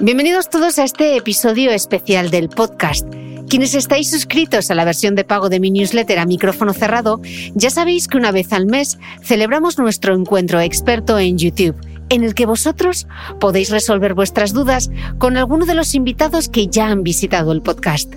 Bienvenidos todos a este episodio especial del podcast. Quienes estáis suscritos a la versión de pago de mi newsletter a micrófono cerrado, ya sabéis que una vez al mes celebramos nuestro encuentro experto en YouTube, en el que vosotros podéis resolver vuestras dudas con alguno de los invitados que ya han visitado el podcast.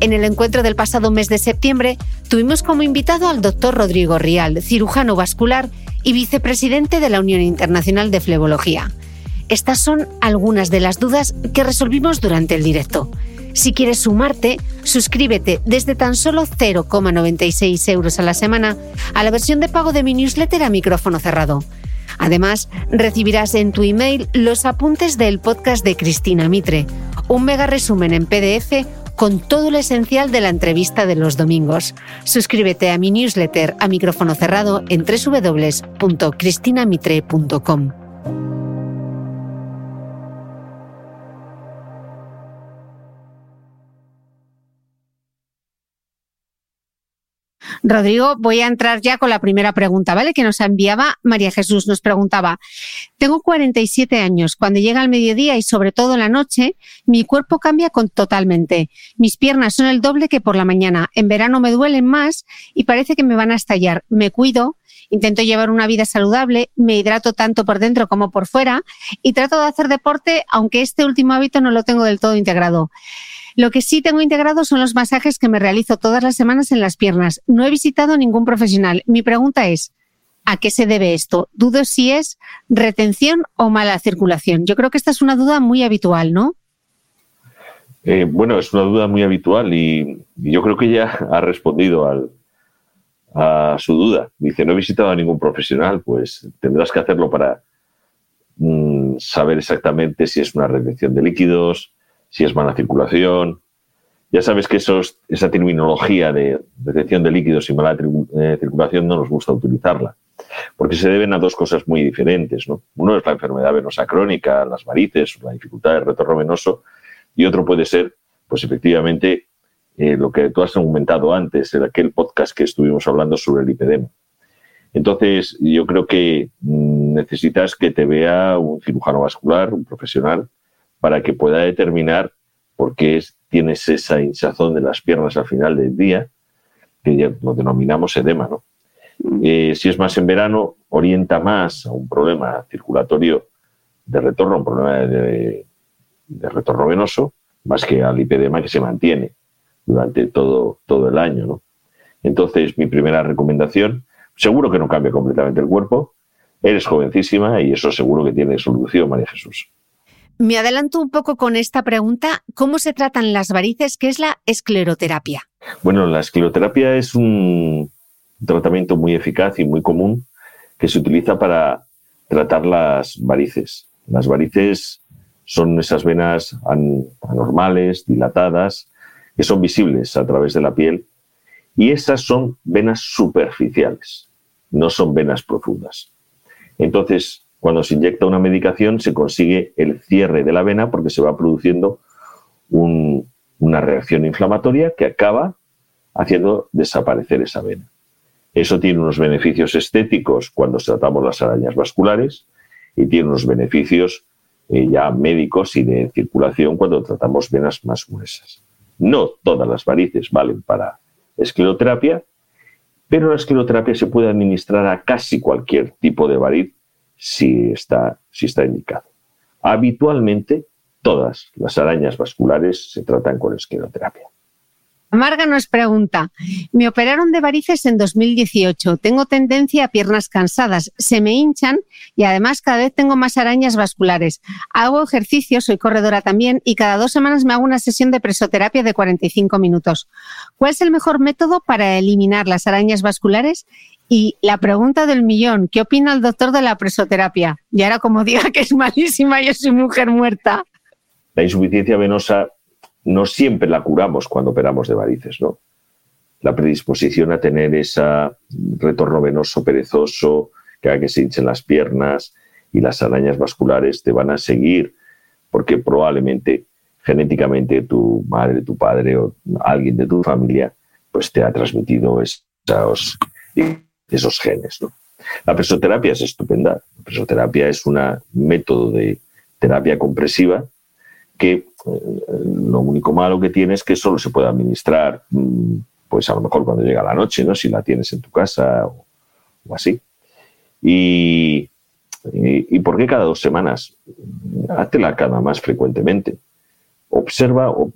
En el encuentro del pasado mes de septiembre tuvimos como invitado al doctor Rodrigo Rial, cirujano vascular y vicepresidente de la Unión Internacional de Flebología. Estas son algunas de las dudas que resolvimos durante el directo. Si quieres sumarte, suscríbete desde tan solo 0,96 euros a la semana a la versión de pago de mi newsletter a micrófono cerrado. Además, recibirás en tu email los apuntes del podcast de Cristina Mitre, un mega resumen en PDF con todo lo esencial de la entrevista de los domingos. Suscríbete a mi newsletter a micrófono cerrado en www.cristinamitre.com. Rodrigo, voy a entrar ya con la primera pregunta, ¿vale? Que nos enviaba María Jesús. Nos preguntaba, tengo 47 años. Cuando llega el mediodía y sobre todo la noche, mi cuerpo cambia con, totalmente. Mis piernas son el doble que por la mañana. En verano me duelen más y parece que me van a estallar. Me cuido, intento llevar una vida saludable, me hidrato tanto por dentro como por fuera y trato de hacer deporte, aunque este último hábito no lo tengo del todo integrado. Lo que sí tengo integrado son los masajes que me realizo todas las semanas en las piernas. No he visitado ningún profesional. Mi pregunta es, ¿a qué se debe esto? Dudo si es retención o mala circulación. Yo creo que esta es una duda muy habitual, ¿no? Eh, bueno, es una duda muy habitual y yo creo que ya ha respondido a su duda. Dice, no he visitado a ningún profesional, pues tendrás que hacerlo para mm, saber exactamente si es una retención de líquidos, si es mala circulación. Ya sabes que esa terminología de detección de líquidos y mala eh, circulación no nos gusta utilizarla, porque se deben a dos cosas muy diferentes. ¿no? Uno es la enfermedad venosa crónica, las varices, la dificultad del retorno venoso, y otro puede ser, pues efectivamente, eh, lo que tú has comentado antes, en aquel podcast que estuvimos hablando sobre el lipedema. Entonces, yo creo que mm, necesitas que te vea un cirujano vascular, un profesional, para que pueda determinar por qué tienes esa hinchazón de las piernas al final del día que ya lo denominamos edema. ¿no? Eh, si es más en verano, orienta más a un problema circulatorio de retorno, un problema de, retorno venoso, más que al lipedema que se mantiene durante todo, todo el año. ¿no? Entonces, mi primera recomendación, seguro que no cambia completamente el cuerpo, eres jovencísima y eso seguro que tiene solución, María Jesús. Me adelanto un poco con esta pregunta. ¿Cómo se tratan las varices? ¿Qué es la escleroterapia? Bueno, la escleroterapia es un tratamiento muy eficaz y muy común que se utiliza para tratar las varices. Las varices son esas venas anormales, dilatadas, que son visibles a través de la piel y esas son venas superficiales, no son venas profundas. Entonces, cuando se inyecta una medicación, se consigue el cierre de la vena porque se va produciendo una reacción inflamatoria que acaba haciendo desaparecer esa vena. Eso tiene unos beneficios estéticos cuando tratamos las arañas vasculares y tiene unos beneficios eh, ya médicos y de circulación cuando tratamos venas más gruesas. No todas las varices valen para escleroterapia, pero la escleroterapia se puede administrar a casi cualquier tipo de variz si está, si está indicado. Habitualmente, todas las arañas vasculares se tratan con escleroterapia. Marga nos pregunta, me operaron de varices en 2018, tengo tendencia a piernas cansadas, se me hinchan y además cada vez tengo más arañas vasculares. Hago ejercicio, soy corredora también y cada dos semanas me hago una sesión de presoterapia de 45 minutos. ¿Cuál es el mejor método para eliminar las arañas vasculares? Y la pregunta del millón, ¿qué opina el doctor de la presoterapia? Y ahora como diga que es malísima, yo soy mujer muerta. La insuficiencia venosa no siempre la curamos cuando operamos de varices, ¿no? La predisposición a tener ese retorno venoso perezoso, que haga que se hinchen las piernas y las arañas vasculares te van a seguir, porque probablemente genéticamente tu madre, tu padre o alguien de tu familia, pues te ha transmitido esos, esos genes. La presoterapia es estupenda. La presoterapia es un método de terapia compresiva que eh, lo único malo que tiene es que solo se puede administrar, mm, pues a lo mejor cuando llega la noche, ¿no? Si la tienes en tu casa o, así. Y, y, por qué cada dos semanas? Háztela cada más frecuentemente. Observa o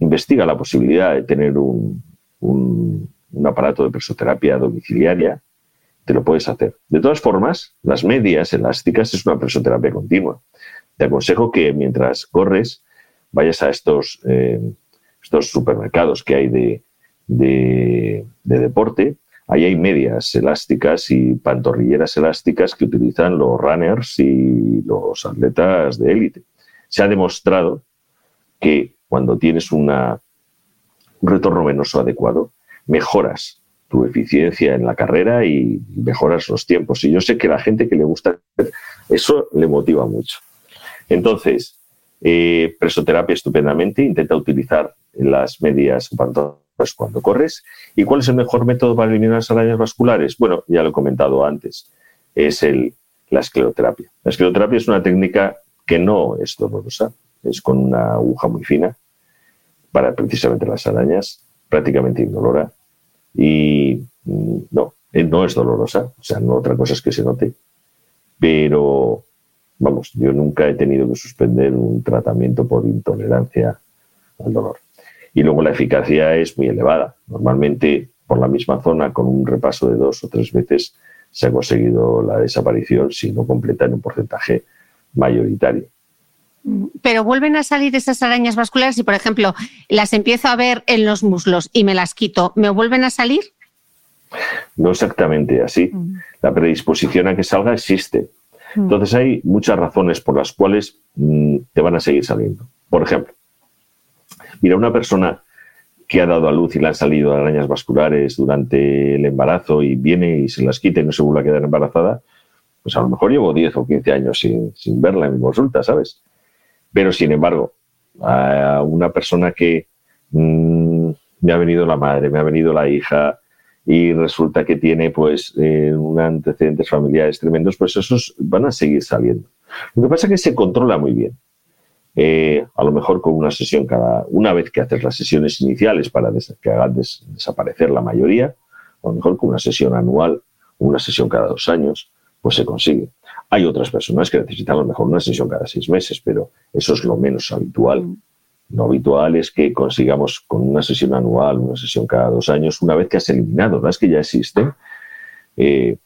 investiga la posibilidad de tener un aparato de presoterapia domiciliaria. Te lo puedes hacer. De todas formas, las medias elásticas es una presoterapia continua. Te aconsejo que mientras corres, vayas a estos, eh, estos supermercados que hay de, de, deporte, ahí hay medias elásticas y pantorrilleras elásticas que utilizan los runners y los atletas de élite. Se ha demostrado que cuando tienes una, un retorno venoso adecuado, mejoras tu eficiencia en la carrera y mejoras los tiempos. Y yo sé que la gente que le gusta eso le motiva mucho. Entonces, eh, presoterapia estupendamente, intenta utilizar las medias cuando corres. ¿Y cuál es el mejor método para eliminar las arañas vasculares? Bueno, ya lo he comentado antes, es el, la escleroterapia. La escleroterapia es una técnica que no es dolorosa, es con una aguja muy fina para precisamente las arañas, prácticamente indolora. Y mm, no, eh, no es dolorosa, o sea, no otra cosa es que se note, pero vamos, yo nunca he tenido que suspender un tratamiento por intolerancia al dolor. Y luego la eficacia es muy elevada. Normalmente, por la misma zona, con un repaso de dos o tres veces, se ha conseguido la desaparición, si no completa, en un porcentaje mayoritario. Pero vuelven a salir esas arañas vasculares y, por ejemplo, las empiezo a ver en los muslos y me las quito, ¿me vuelven a salir? No exactamente así. Mm. La predisposición a que salga existe. Entonces hay muchas razones por las cuales mm, te van a seguir saliendo. Por ejemplo, mira, una persona que ha dado a luz y le han salido arañas vasculares durante el embarazo y viene y se las quita y no se vuelve a quedar embarazada, pues a lo mejor llevo 10 o 15 años sin, verla en mi consulta, ¿sabes? Pero sin embargo, a una persona que mm, me ha venido la madre, me ha venido la hija, y resulta que tiene pues eh, antecedentes familiares tremendos, pues esos van a seguir saliendo. Lo que pasa es que se controla muy bien. eh, a lo mejor con una sesión cada, una vez que haces las sesiones iniciales para que hagan desaparecer la mayoría, a lo mejor con una sesión anual, una sesión cada dos años, pues se consigue. Hay otras personas que necesitan a lo mejor una sesión cada seis meses, pero eso es lo menos habitual. Mm. Lo habitual es que consigamos con una sesión anual, una sesión cada dos años, una vez que has eliminado las que ya existen, eh,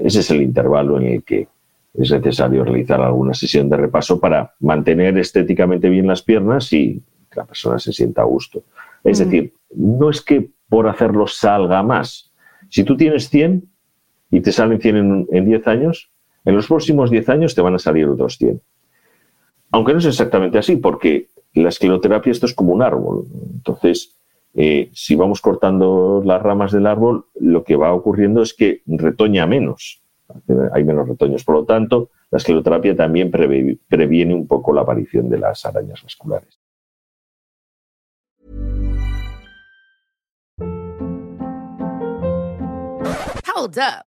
ese es el intervalo en el que es necesario realizar alguna sesión de repaso para mantener estéticamente bien las piernas y que la persona se sienta a gusto. Es decir, no es que por hacerlo salga más. Si tú tienes 100 y te salen 100 en, 10 años, en los próximos 10 años te van a salir otros 100. Aunque no es exactamente así, porque la escleroterapia esto es como un árbol. Entonces, eh, si vamos cortando las ramas del árbol, lo que va ocurriendo es que retoña menos hay menos retoños. Por lo tanto, la escleroterapia también previene un poco la aparición de las arañas vasculares. Hold up.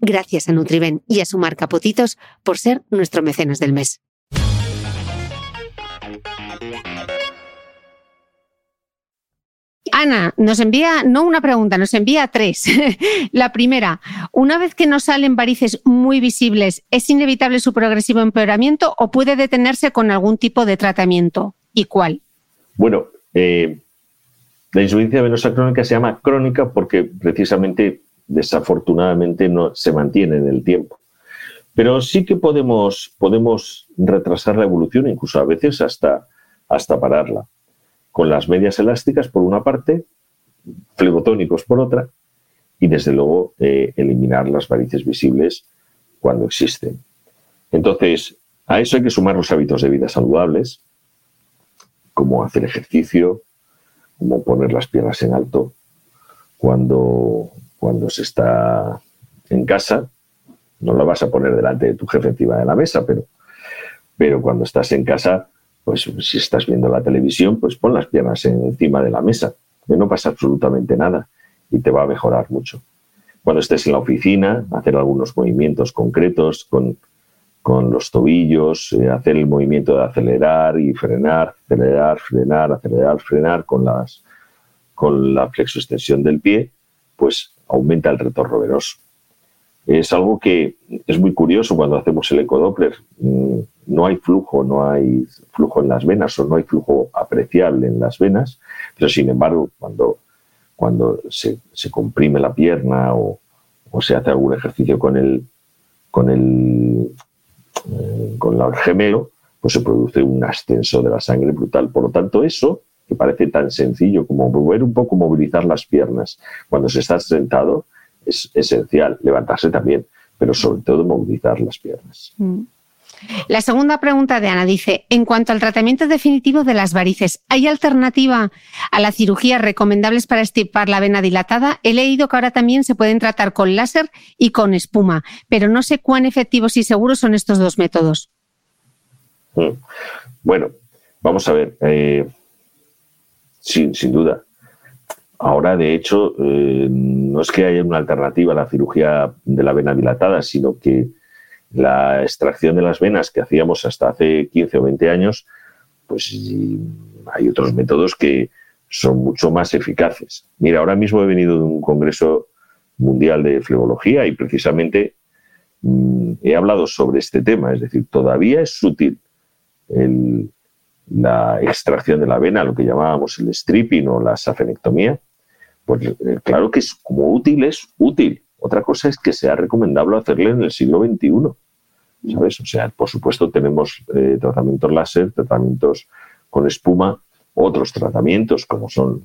Gracias a Nutriben y a su marca Potitos por ser nuestro mecenas del mes. Ana nos envía, no una pregunta, nos envía tres. la primera, una vez que nos salen varices muy visibles, ¿es inevitable su progresivo empeoramiento o puede detenerse con algún tipo de tratamiento? ¿Y cuál? Bueno, eh, la insuficiencia venosa crónica se llama crónica porque precisamente desafortunadamente no se mantiene en el tiempo. Pero sí que podemos, podemos retrasar la evolución, incluso a veces hasta, hasta pararla. Con las medias elásticas por una parte, flebotónicos por otra, y desde luego eh, eliminar las varices visibles cuando existen. Entonces, a eso hay que sumar los hábitos de vida saludables, como hacer ejercicio, como poner las piernas en alto, cuando cuando se está en casa, no la vas a poner delante de tu jefe encima de la mesa, pero, pero cuando estás en casa, pues si estás viendo la televisión, pues pon las piernas encima de la mesa, que no pasa absolutamente nada y te va a mejorar mucho. Cuando estés en la oficina, hacer algunos movimientos concretos con, los tobillos, eh, hacer el movimiento de acelerar y frenar, acelerar, frenar, acelerar, frenar con, las, con la flexoextensión del pie, pues aumenta el retorno venoso. Es algo que es muy curioso cuando hacemos el ecodoppler. Mm, no hay flujo, no hay flujo en las venas o no hay flujo apreciable en las venas, pero sin embargo, cuando, cuando se, comprime la pierna o, se hace algún ejercicio con el, con el, eh, con el gemelo, pues se produce un ascenso de la sangre brutal. Por lo tanto, eso que parece tan sencillo como volver un poco movilizar las piernas cuando se está sentado, es esencial. Levantarse también, pero sobre todo movilizar las piernas. Mm. La segunda pregunta de Ana dice, en cuanto al tratamiento definitivo de las varices, ¿hay alternativa a la cirugía recomendables para estipar la vena dilatada? He leído que ahora también se pueden tratar con láser y con espuma, pero no sé cuán efectivos y seguros son estos dos métodos. Mm. Bueno, vamos a ver. Eh, sin, sin duda. Ahora, de hecho, eh, no es que haya una alternativa a la cirugía de la vena dilatada, sino que la extracción de las venas que hacíamos hasta hace 15 o 20 años, pues hay otros métodos que son mucho más eficaces. Mira, ahora mismo he venido de un congreso mundial de flebología y precisamente mm, he hablado sobre este tema, es decir, todavía es sutil la extracción de la vena, lo que llamábamos el stripping o la safenectomía, pues eh, claro que es como útil, es útil. Otra cosa es que sea recomendable hacerle en el siglo XXI. ¿Sabes? O sea, por supuesto tenemos eh, tratamientos láser, tratamientos con espuma, otros tratamientos como son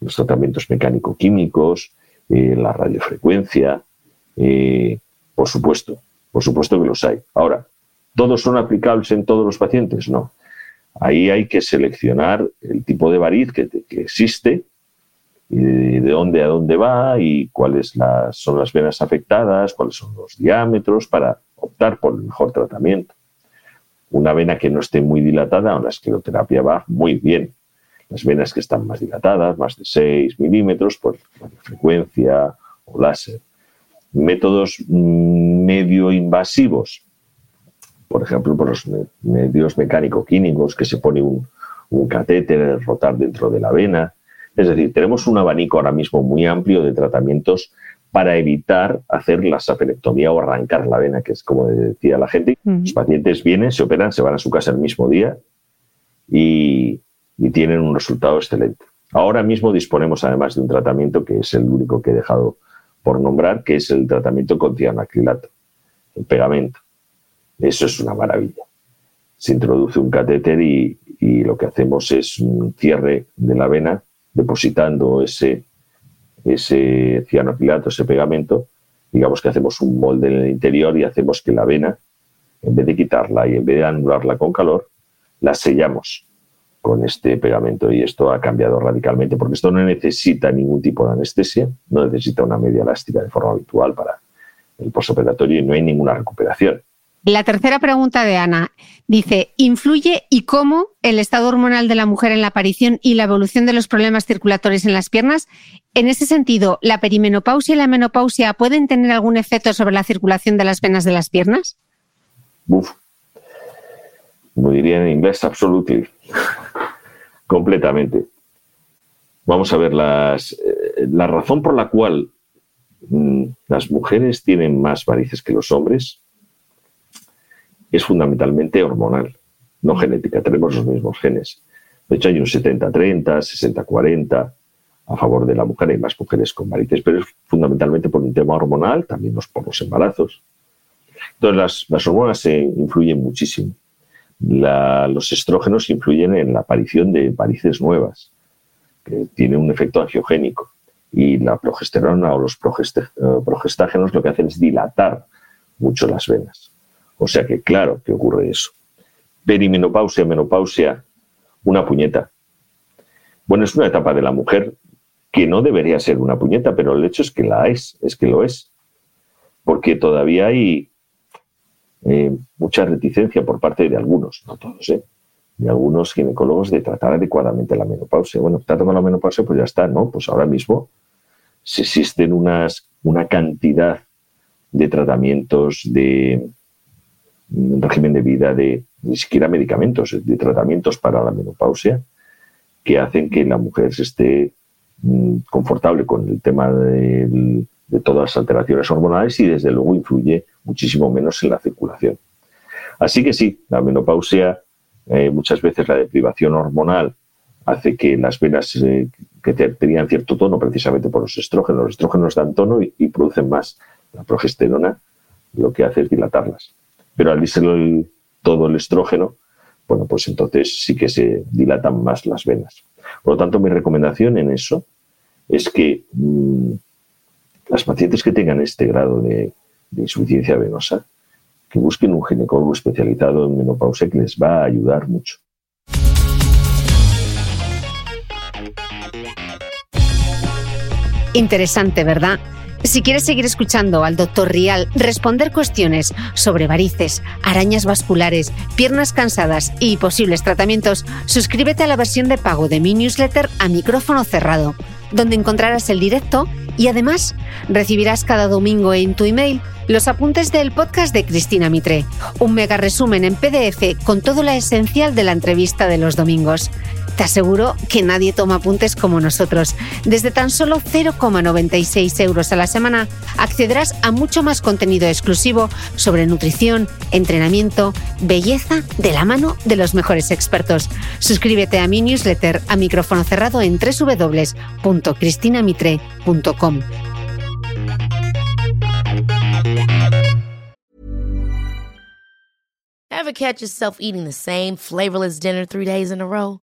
los tratamientos mecánico-químicos, eh, la radiofrecuencia, por supuesto, por supuesto que los hay. Ahora, ¿todos son aplicables en todos los pacientes? No. Ahí hay que seleccionar el tipo de variz que, existe y de dónde a dónde va y cuáles son las venas afectadas, cuáles son los diámetros para optar por el mejor tratamiento. Una vena que no esté muy dilatada, la escleroterapia va muy bien. Las venas que están más dilatadas, más de 6 milímetros, por frecuencia o láser. Métodos mm, medio invasivos, por ejemplo, por los medios mecánico-químicos, que se pone un, un catéter rotar dentro de la vena. Es decir, tenemos un abanico ahora mismo muy amplio de tratamientos para evitar hacer la sapenectomía o arrancar la vena, que es como decía la gente. Los pacientes vienen, se operan, se van a su casa el mismo día y, y, tienen un resultado excelente. Ahora mismo disponemos además de un tratamiento que es el único que he dejado por nombrar, que es el tratamiento con cianoacrilato, el pegamento. Eso es una maravilla. Se introduce un catéter y, lo que hacemos es un cierre de la vena depositando ese, ese cianoacrilato, ese pegamento. Digamos que hacemos un molde en el interior y hacemos que la vena, en vez de quitarla y en vez de anularla con calor, la sellamos con este pegamento y esto ha cambiado radicalmente porque esto no necesita ningún tipo de anestesia, no necesita una media elástica de forma habitual para el posoperatorio y no hay ninguna recuperación. La tercera pregunta de Ana dice, ¿influye y cómo el estado hormonal de la mujer en la aparición y la evolución de los problemas circulatorios en las piernas? En ese sentido, ¿la perimenopausia y la menopausia pueden tener algún efecto sobre la circulación de las venas de las piernas? Uf. Como diría en inglés. Completamente. Vamos a ver, las, eh, la razón por la cual mm, las mujeres tienen más varices que los hombres es fundamentalmente hormonal, no genética. Tenemos los mismos genes. De hecho, hay un 70-30, 60-40 a favor de la mujer. Hay más mujeres con varices, pero es fundamentalmente por un tema hormonal, también por los embarazos. Entonces, las, hormonas se influyen muchísimo. los estrógenos influyen en la aparición de varices nuevas, que tiene un efecto angiogénico. Y la progesterona o los eh, progestágenos lo que hacen es dilatar mucho las venas. O sea que claro que ocurre eso. Perimenopausia, menopausia, una puñeta. Bueno, es una etapa de la mujer que no debería ser una puñeta, pero el hecho es que la es, es que lo es. Porque todavía hay eh, mucha reticencia por parte de algunos, no todos, ¿eh? de algunos ginecólogos de tratar adecuadamente la menopausia. Bueno, trata con la menopausia, pues ya está, ¿no? Pues ahora mismo si existen unas, una cantidad de tratamientos, de, régimen de vida de ni siquiera medicamentos, de tratamientos para la menopausia que hacen que la mujer se esté mm, confortable con el tema de, todas las alteraciones hormonales y desde luego influye muchísimo menos en la circulación. Así que sí, la menopausia, eh, muchas veces la deprivación hormonal hace que las venas eh, que tenían cierto tono precisamente por los estrógenos, los estrógenos dan tono y producen más. La progesterona lo que hace es dilatarlas. Pero al todo el estrógeno, bueno, pues entonces sí que se dilatan más las venas. Por lo tanto, mi recomendación en eso es que mm, las pacientes que tengan este grado de, insuficiencia venosa, que busquen un ginecólogo especializado en menopausia que les va a ayudar mucho. Interesante, ¿verdad? Si quieres seguir escuchando al Dr. Rial responder cuestiones sobre varices, arañas vasculares, piernas cansadas y posibles tratamientos, suscríbete a la versión de pago de mi newsletter a micrófono cerrado, donde encontrarás el directo y además recibirás cada domingo en tu email los apuntes del podcast de Cristina Mitre, un mega resumen en PDF con todo lo esencial de la entrevista de los domingos. Te aseguro que nadie toma apuntes como nosotros. Desde tan solo 0,96 euros a la semana accederás a mucho más contenido exclusivo sobre nutrición, entrenamiento, belleza de la mano de los mejores expertos. Suscríbete a mi newsletter a micrófono cerrado en www.cristinamitre.com. Ever catch yourself eating the same flavorless dinner three days in a row?